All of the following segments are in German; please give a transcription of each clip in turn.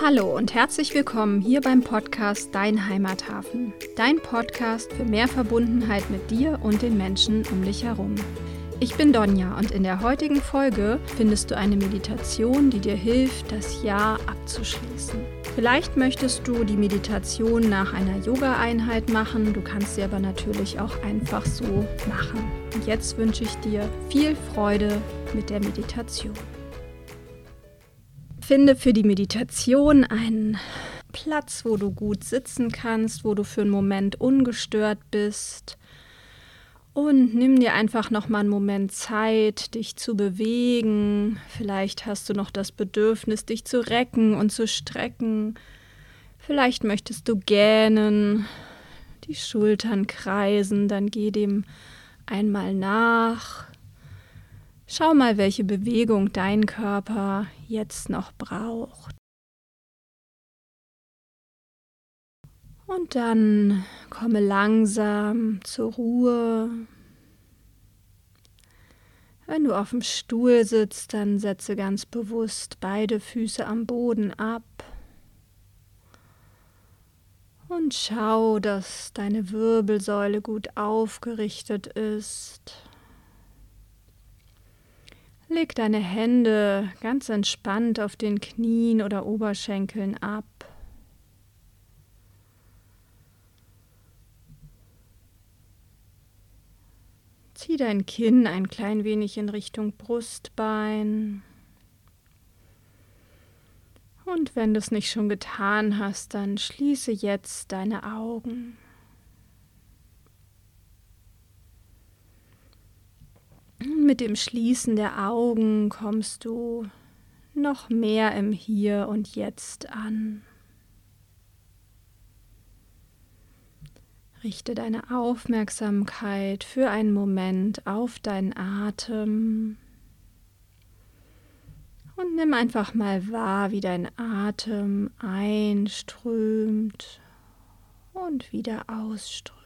Hallo und herzlich willkommen hier beim Podcast Dein Heimathafen. Dein Podcast für mehr Verbundenheit mit dir und den Menschen um dich herum. Ich bin Donja und in der heutigen Folge findest du eine Meditation, die dir hilft, das Jahr abzuschließen. Vielleicht möchtest du die Meditation nach einer Yoga-Einheit machen, du kannst sie aber natürlich auch einfach so machen. Und jetzt wünsche ich dir viel Freude mit der Meditation. Finde für die Meditation einen Platz, wo du gut sitzen kannst, wo du für einen Moment ungestört bist. Und nimm dir einfach noch mal einen Moment Zeit, dich zu bewegen. Vielleicht hast du noch das Bedürfnis, dich zu recken und zu strecken. Vielleicht möchtest du gähnen, die Schultern kreisen, dann geh dem einmal nach. Schau mal, welche Bewegung dein Körper jetzt noch braucht. Und dann komme langsam zur Ruhe. Wenn du auf dem Stuhl sitzt, dann setze ganz bewusst beide Füße am Boden ab. Und schau, dass deine Wirbelsäule gut aufgerichtet ist. Leg deine Hände ganz entspannt auf den Knien oder Oberschenkeln ab. Zieh dein Kinn ein klein wenig in Richtung Brustbein. Und wenn du es nicht schon getan hast, dann schließe jetzt deine Augen. Mit dem Schließen der Augen kommst du noch mehr im Hier und Jetzt an. Richte deine Aufmerksamkeit für einen Moment auf deinen Atem und nimm einfach mal wahr, wie dein Atem einströmt und wieder ausströmt.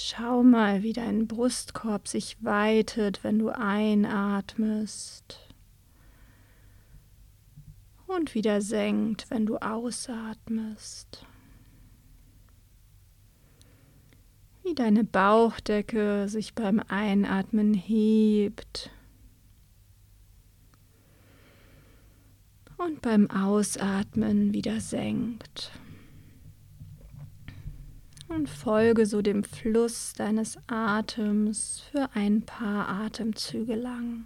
Schau mal, wie dein Brustkorb sich weitet, wenn du einatmest. Und wieder senkt, wenn du ausatmest. Wie deine Bauchdecke sich beim Einatmen hebt. Und beim Ausatmen wieder senkt und folge so dem Fluss deines Atems für ein paar Atemzüge lang.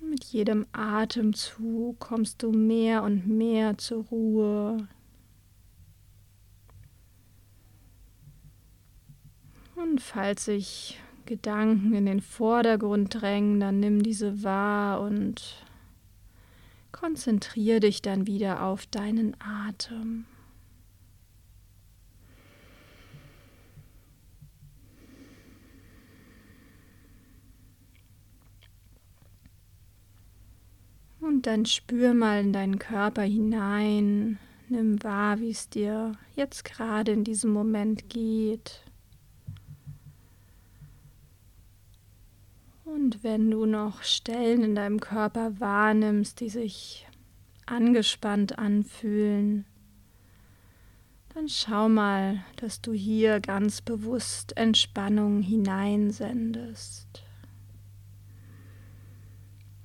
Mit jedem Atemzug kommst du mehr und mehr zur Ruhe. Und falls sich Gedanken in den Vordergrund drängen, dann nimm diese wahr und Konzentriere dich dann wieder auf deinen Atem. Und dann spür mal in deinen Körper hinein. Nimm wahr, wie es dir jetzt gerade in diesem Moment geht. Und wenn du noch Stellen in deinem Körper wahrnimmst, die sich angespannt anfühlen, dann schau mal, dass du hier ganz bewusst Entspannung hineinsendest.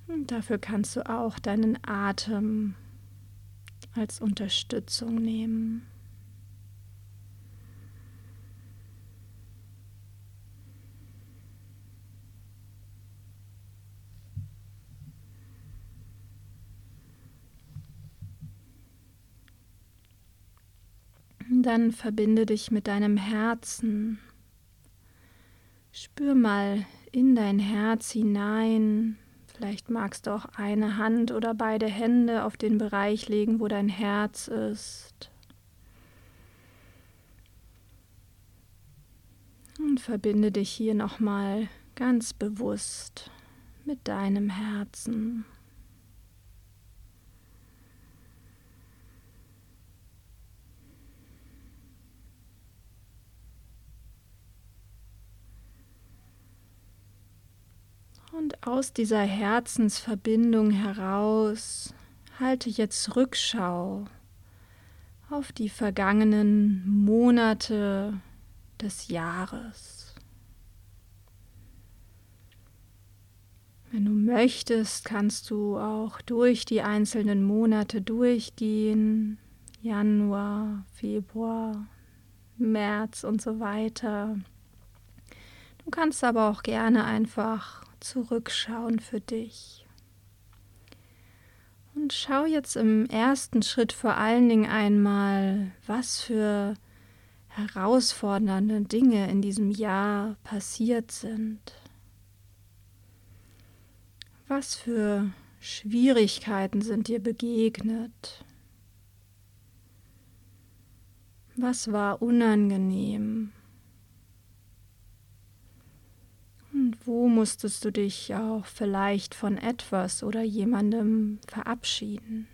Und dafür kannst du auch deinen Atem als Unterstützung nehmen. Dann verbinde dich mit deinem Herzen. Spür mal in dein Herz hinein. Vielleicht magst du auch eine Hand oder beide Hände auf den Bereich legen, wo dein Herz ist. Und verbinde dich hier nochmal ganz bewusst mit deinem Herzen. Und aus dieser Herzensverbindung heraus halte jetzt Rückschau auf die vergangenen Monate des Jahres. Wenn du möchtest, kannst du auch durch die einzelnen Monate durchgehen. Januar, Februar, März und so weiter. Du kannst aber auch gerne einfach zurückschauen für dich. Und schau jetzt im ersten Schritt vor allen Dingen einmal, was für herausfordernde Dinge in diesem Jahr passiert sind. Was für Schwierigkeiten sind dir begegnet? Was war unangenehm? Und wo musstest du dich auch vielleicht von etwas oder jemandem verabschieden?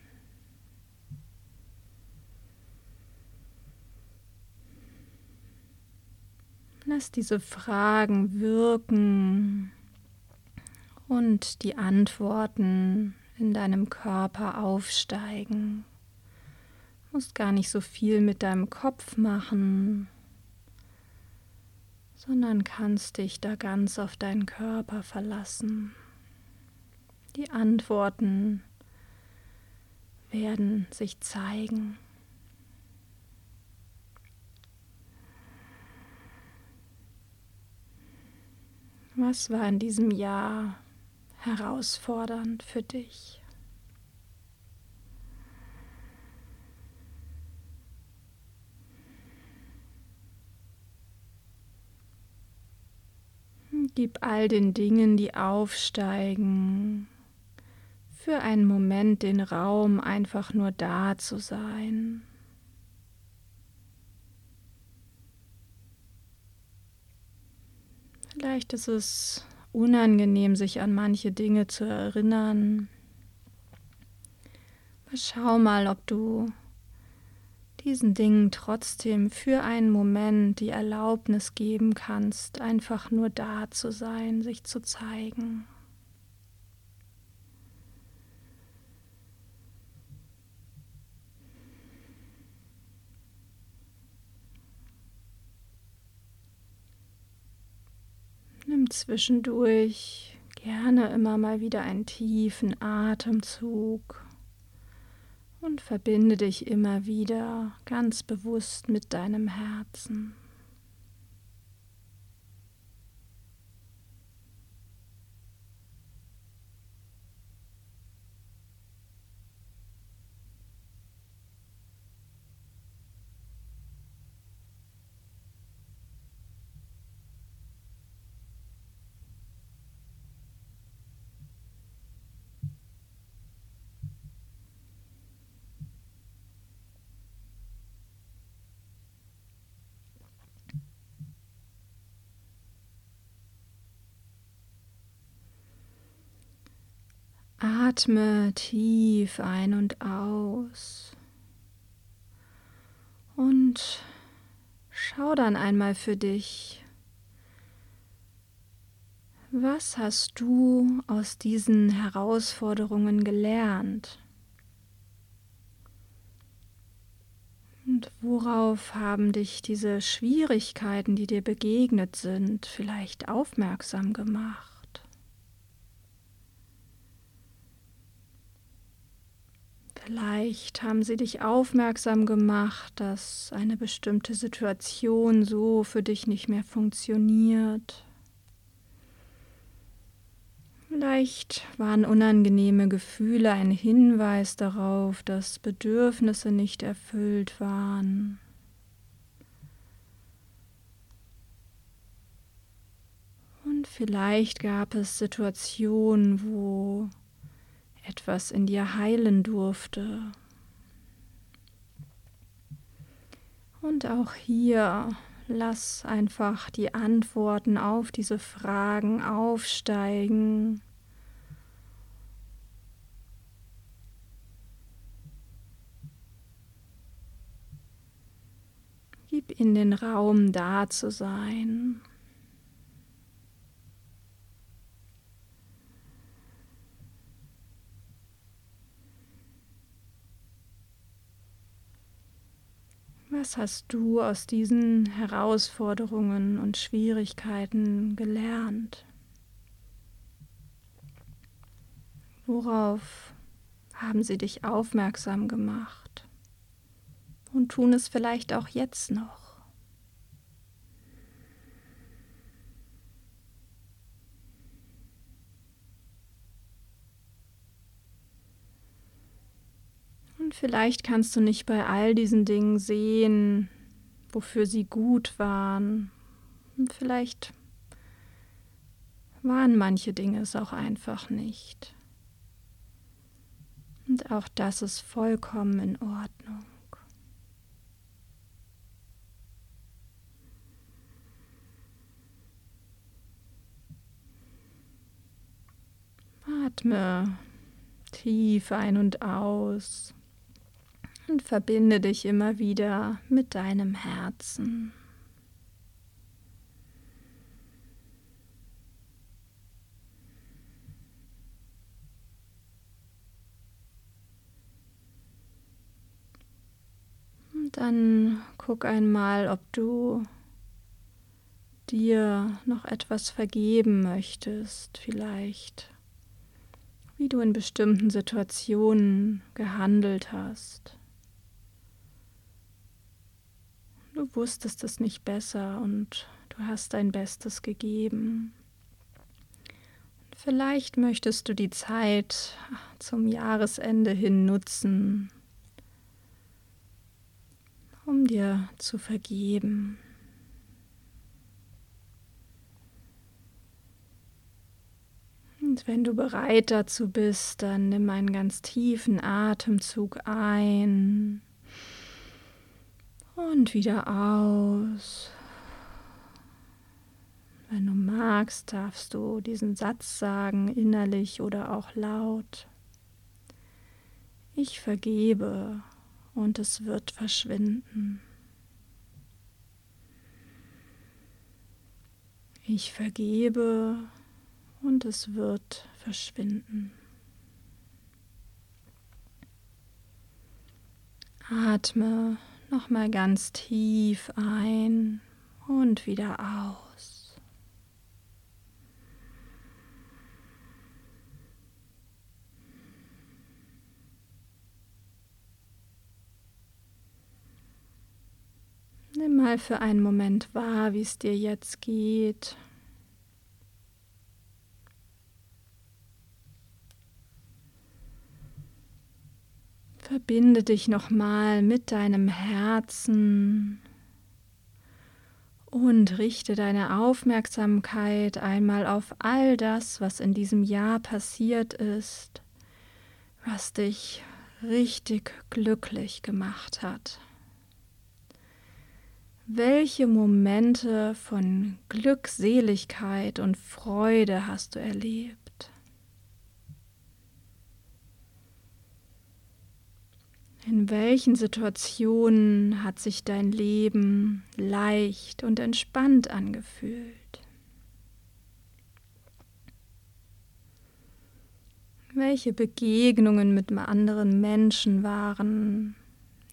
Lass diese Fragen wirken und die Antworten in deinem Körper aufsteigen. Du musst gar nicht so viel mit deinem Kopf machen sondern kannst dich da ganz auf deinen Körper verlassen. Die Antworten werden sich zeigen. Was war in diesem Jahr herausfordernd für dich? Gib all den Dingen, die aufsteigen, für einen Moment den Raum, einfach nur da zu sein. Vielleicht ist es unangenehm, sich an manche Dinge zu erinnern. Aber schau mal, ob du diesen Dingen trotzdem für einen Moment die Erlaubnis geben kannst, einfach nur da zu sein, sich zu zeigen. Nimm zwischendurch gerne immer mal wieder einen tiefen Atemzug und verbinde dich immer wieder ganz bewusst mit deinem Herzen. Atme tief ein und aus und schau dann einmal für dich, was hast du aus diesen Herausforderungen gelernt? Und worauf haben dich diese Schwierigkeiten, die dir begegnet sind, vielleicht aufmerksam gemacht? Vielleicht haben sie dich aufmerksam gemacht, dass eine bestimmte Situation so für dich nicht mehr funktioniert. Vielleicht waren unangenehme Gefühle ein Hinweis darauf, dass Bedürfnisse nicht erfüllt waren. Und vielleicht gab es Situationen, wo etwas in dir heilen durfte. Und auch hier lass einfach die Antworten auf diese Fragen aufsteigen. Gib in den Raum da zu sein. Was hast du aus diesen Herausforderungen und Schwierigkeiten gelernt? Worauf haben sie dich aufmerksam gemacht und tun es vielleicht auch jetzt noch? Und vielleicht kannst du nicht bei all diesen Dingen sehen, wofür sie gut waren. Und vielleicht waren manche Dinge es auch einfach nicht. Und auch das ist vollkommen in Ordnung. Atme tief ein und aus und verbinde dich immer wieder mit deinem Herzen. Und dann guck einmal, ob du dir noch etwas vergeben möchtest, vielleicht, wie du in bestimmten Situationen gehandelt hast. Du wusstest es nicht besser und du hast dein Bestes gegeben. Vielleicht möchtest du die Zeit zum Jahresende hin nutzen, um dir zu vergeben. Und wenn du bereit dazu bist, dann nimm einen ganz tiefen Atemzug ein und wieder aus. Wenn du magst, darfst du diesen Satz sagen, innerlich oder auch laut. Ich vergebe und es wird verschwinden. Ich vergebe und es wird verschwinden. Atme Nochmal ganz tief ein und wieder aus. Nimm mal für einen Moment wahr, wie es dir jetzt geht. Verbinde dich nochmal mit deinem Herzen und richte deine Aufmerksamkeit einmal auf all das, was in diesem Jahr passiert ist, was dich richtig glücklich gemacht hat. Welche Momente von Glückseligkeit und Freude hast du erlebt? In welchen Situationen hat sich dein Leben leicht und entspannt angefühlt? Welche Begegnungen mit anderen Menschen waren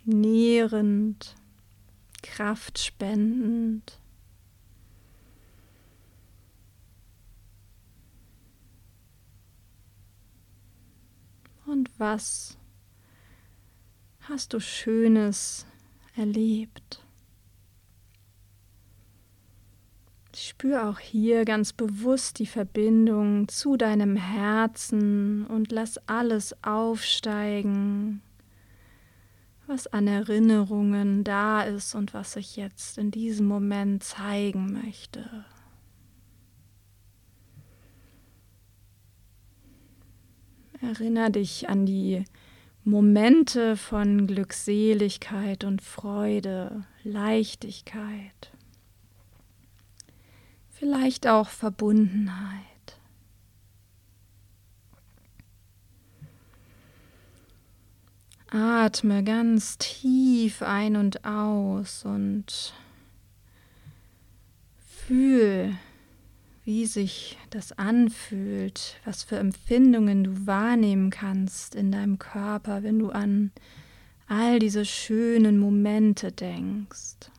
nährend, kraftspendend? Und was hast du Schönes erlebt? Spür auch hier ganz bewusst die Verbindung zu deinem Herzen und lass alles aufsteigen, was an Erinnerungen da ist und was ich jetzt in diesem Moment zeigen möchte. Erinner dich an die Momente von Glückseligkeit und Freude, Leichtigkeit, vielleicht auch Verbundenheit. Atme ganz tief ein und aus und fühl, wie sich das anfühlt, was für Empfindungen du wahrnehmen kannst in deinem Körper, wenn du an all diese schönen Momente denkst.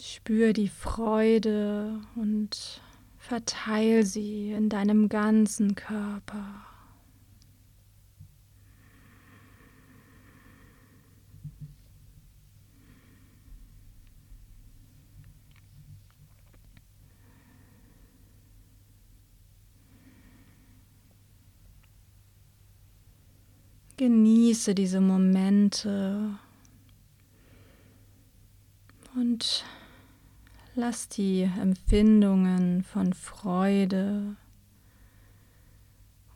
Spür die Freude und verteil sie in deinem ganzen Körper. Genieße diese Momente und lass die Empfindungen von Freude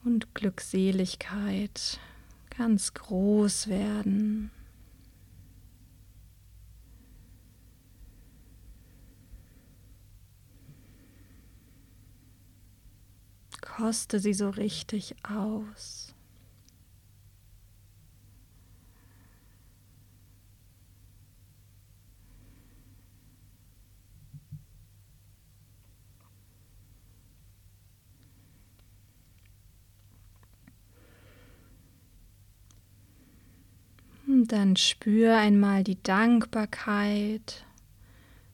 und Glückseligkeit ganz groß werden. Koste sie so richtig aus. Dann spür einmal die Dankbarkeit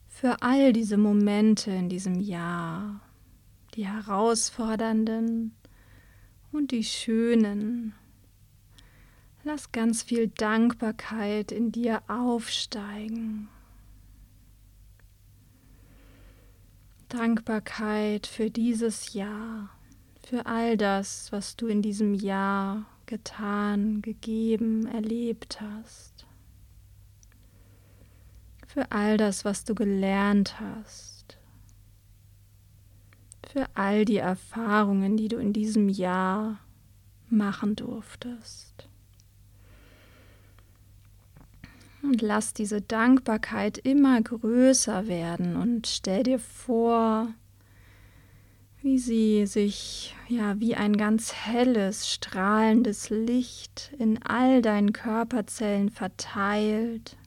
für all diese Momente in diesem Jahr, die herausfordernden und die schönen. Lass ganz viel Dankbarkeit in dir aufsteigen. Dankbarkeit für dieses Jahr, für all das, was du in diesem Jahr getan, gegeben, erlebt hast. Für all das, was du gelernt hast. Für all die Erfahrungen, die du in diesem Jahr machen durftest. Und lass diese Dankbarkeit immer größer werden und stell dir vor, wie sie sich ja wie ein ganz helles, strahlendes Licht in all deinen Körperzellen verteilt.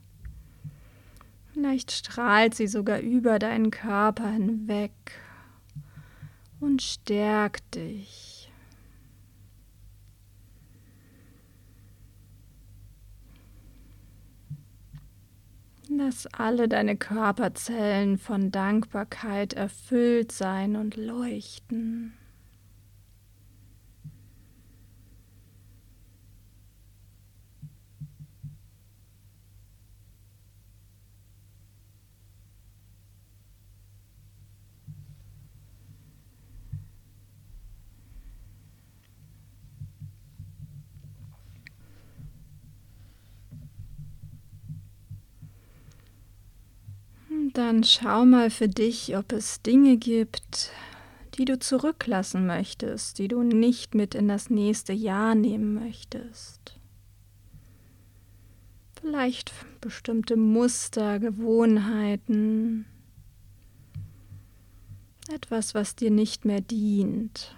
Vielleicht strahlt sie sogar über deinen Körper hinweg und stärkt dich. Lass alle deine Körperzellen von Dankbarkeit erfüllt sein und leuchten. Dann schau mal für dich, ob es Dinge gibt, die du zurücklassen möchtest, die du nicht mit in das nächste Jahr nehmen möchtest. Vielleicht bestimmte Muster, Gewohnheiten, etwas, was dir nicht mehr dient.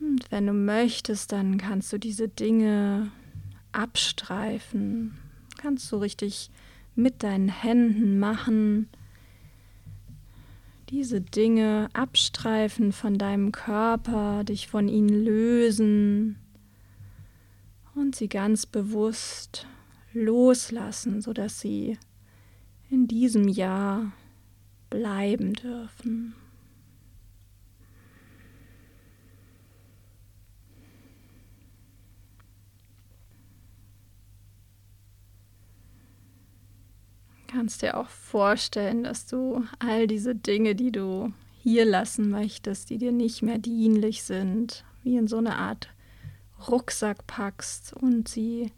Und wenn du möchtest, dann kannst du diese Dinge abstreifen, kannst du richtig mit deinen Händen machen, diese Dinge abstreifen von deinem Körper, dich von ihnen lösen und sie ganz bewusst loslassen, sodass sie in diesem Jahr bleiben dürfen. Kannst dir auch vorstellen, dass du all diese Dinge, die du hier lassen möchtest, die dir nicht mehr dienlich sind, wie in so eine Art Rucksack packst und sie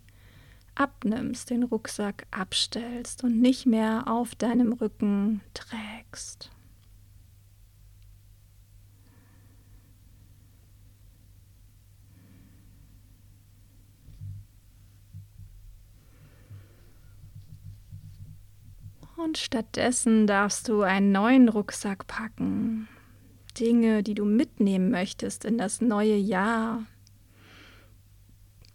abnimmst, den Rucksack abstellst und nicht mehr auf deinem Rücken trägst. Und stattdessen darfst du einen neuen Rucksack packen. Dinge, die du mitnehmen möchtest in das neue Jahr.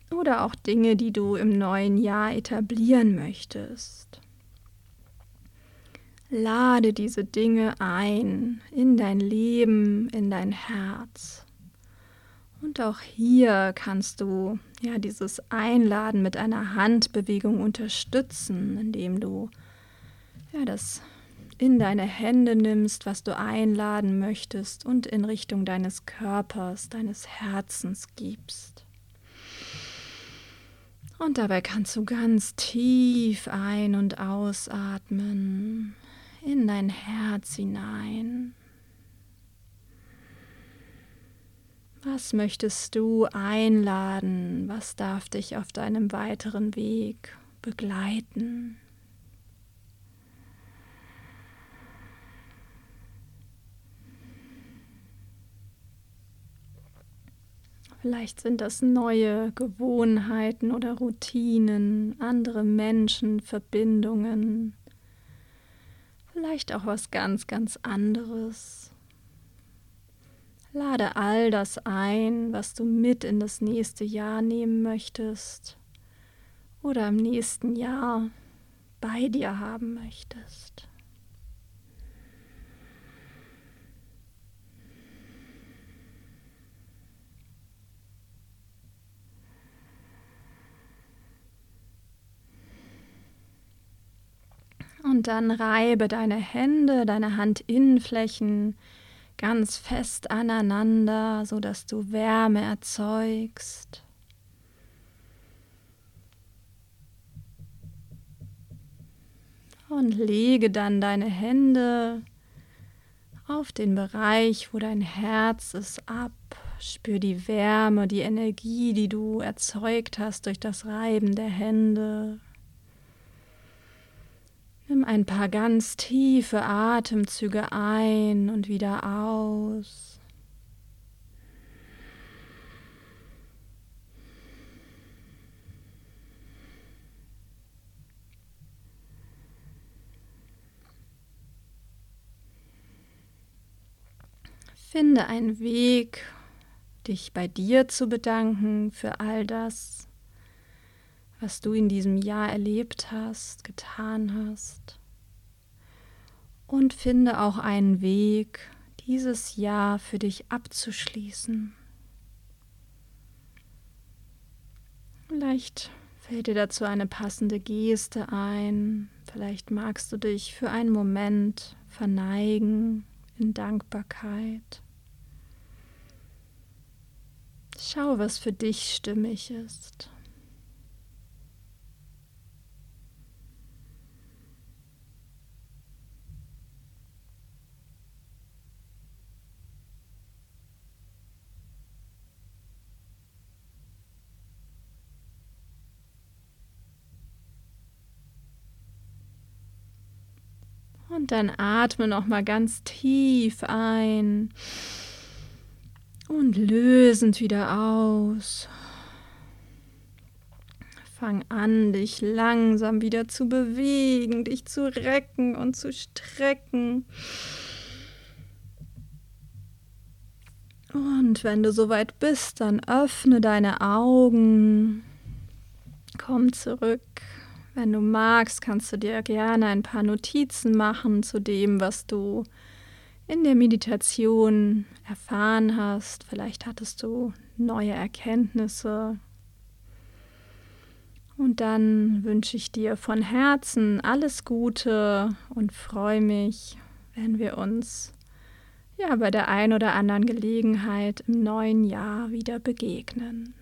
Oder auch Dinge, die du im neuen Jahr etablieren möchtest. Lade diese Dinge ein in dein Leben, in dein Herz Und auch hier kannst du ja dieses Einladen mit einer Handbewegung unterstützen, indem du ja das in deine Hände nimmst, was du einladen möchtest und in Richtung deines Körpers, deines Herzens gibst. Und dabei kannst du ganz tief ein- und ausatmen in dein Herz hinein. Was möchtest du einladen? Was darf dich auf deinem weiteren Weg begleiten? Vielleicht sind das neue Gewohnheiten oder Routinen, andere Menschen, Verbindungen, vielleicht auch was ganz, ganz anderes. Lade all das ein, was du mit in das nächste Jahr nehmen möchtest oder im nächsten Jahr bei dir haben möchtest. Und dann reibe deine Hände, deine Handinnenflächen ganz fest aneinander, so dass du Wärme erzeugst. Und lege dann deine Hände auf den Bereich, wo dein Herz ist, ab. Spür die Wärme, die Energie, die du erzeugt hast durch das Reiben der Hände. Nimm ein paar ganz tiefe Atemzüge ein und wieder aus. Finde einen Weg, dich bei dir zu bedanken für all das, was du in diesem Jahr erlebt hast, getan hast. Und finde auch einen Weg, dieses Jahr für dich abzuschließen. Vielleicht fällt dir dazu eine passende Geste ein. Vielleicht magst du dich für einen Moment verneigen in Dankbarkeit. Schau, was für dich stimmig ist. Und dann atme noch mal ganz tief ein und lösend wieder aus. Fang an, dich langsam wieder zu bewegen, dich zu recken und zu strecken. Und wenn du soweit bist, dann öffne deine Augen. Komm zurück wenn du magst, kannst du dir gerne ein paar Notizen machen zu dem, was du in der Meditation erfahren hast. Vielleicht hattest du neue Erkenntnisse. Und dann wünsche ich dir von Herzen alles Gute und freue mich, wenn wir uns ja bei der ein oder anderen Gelegenheit im neuen Jahr wieder begegnen.